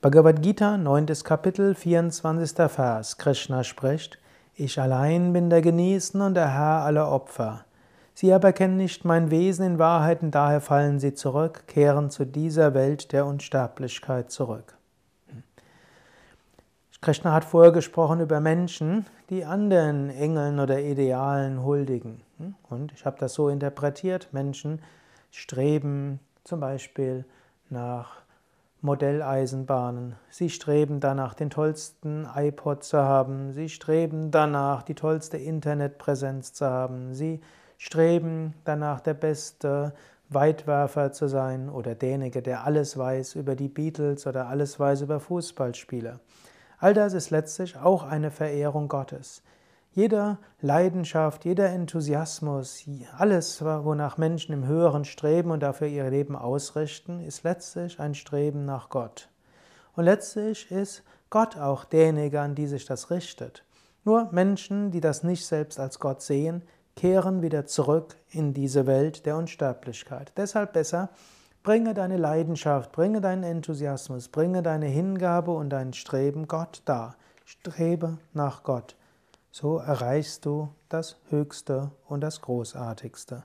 Bhagavad Gita, 9. Kapitel, 24. Vers. Krishna spricht, Ich allein bin der Genießen und der Herr aller Opfer. Sie aber kennen nicht mein Wesen in Wahrheit und daher fallen sie zurück, kehren zu dieser Welt der Unsterblichkeit zurück. Krishna hat vorher gesprochen über Menschen, die anderen Engeln oder Idealen huldigen. Und ich habe das so interpretiert, Menschen streben zum Beispiel nach Modelleisenbahnen. Sie streben danach, den tollsten iPod zu haben. Sie streben danach, die tollste Internetpräsenz zu haben. Sie streben danach, der beste Weitwerfer zu sein oder derjenige, der alles weiß über die Beatles oder alles weiß über Fußballspieler. All das ist letztlich auch eine Verehrung Gottes. Jede Leidenschaft, jeder Enthusiasmus, alles, wonach Menschen im Höheren streben und dafür ihr Leben ausrichten, ist letztlich ein Streben nach Gott. Und letztlich ist Gott auch derjenige, an die sich das richtet. Nur Menschen, die das nicht selbst als Gott sehen, kehren wieder zurück in diese Welt der Unsterblichkeit. Deshalb besser, bringe deine Leidenschaft, bringe deinen Enthusiasmus, bringe deine Hingabe und dein Streben Gott dar. Strebe nach Gott. So erreichst du das Höchste und das Großartigste.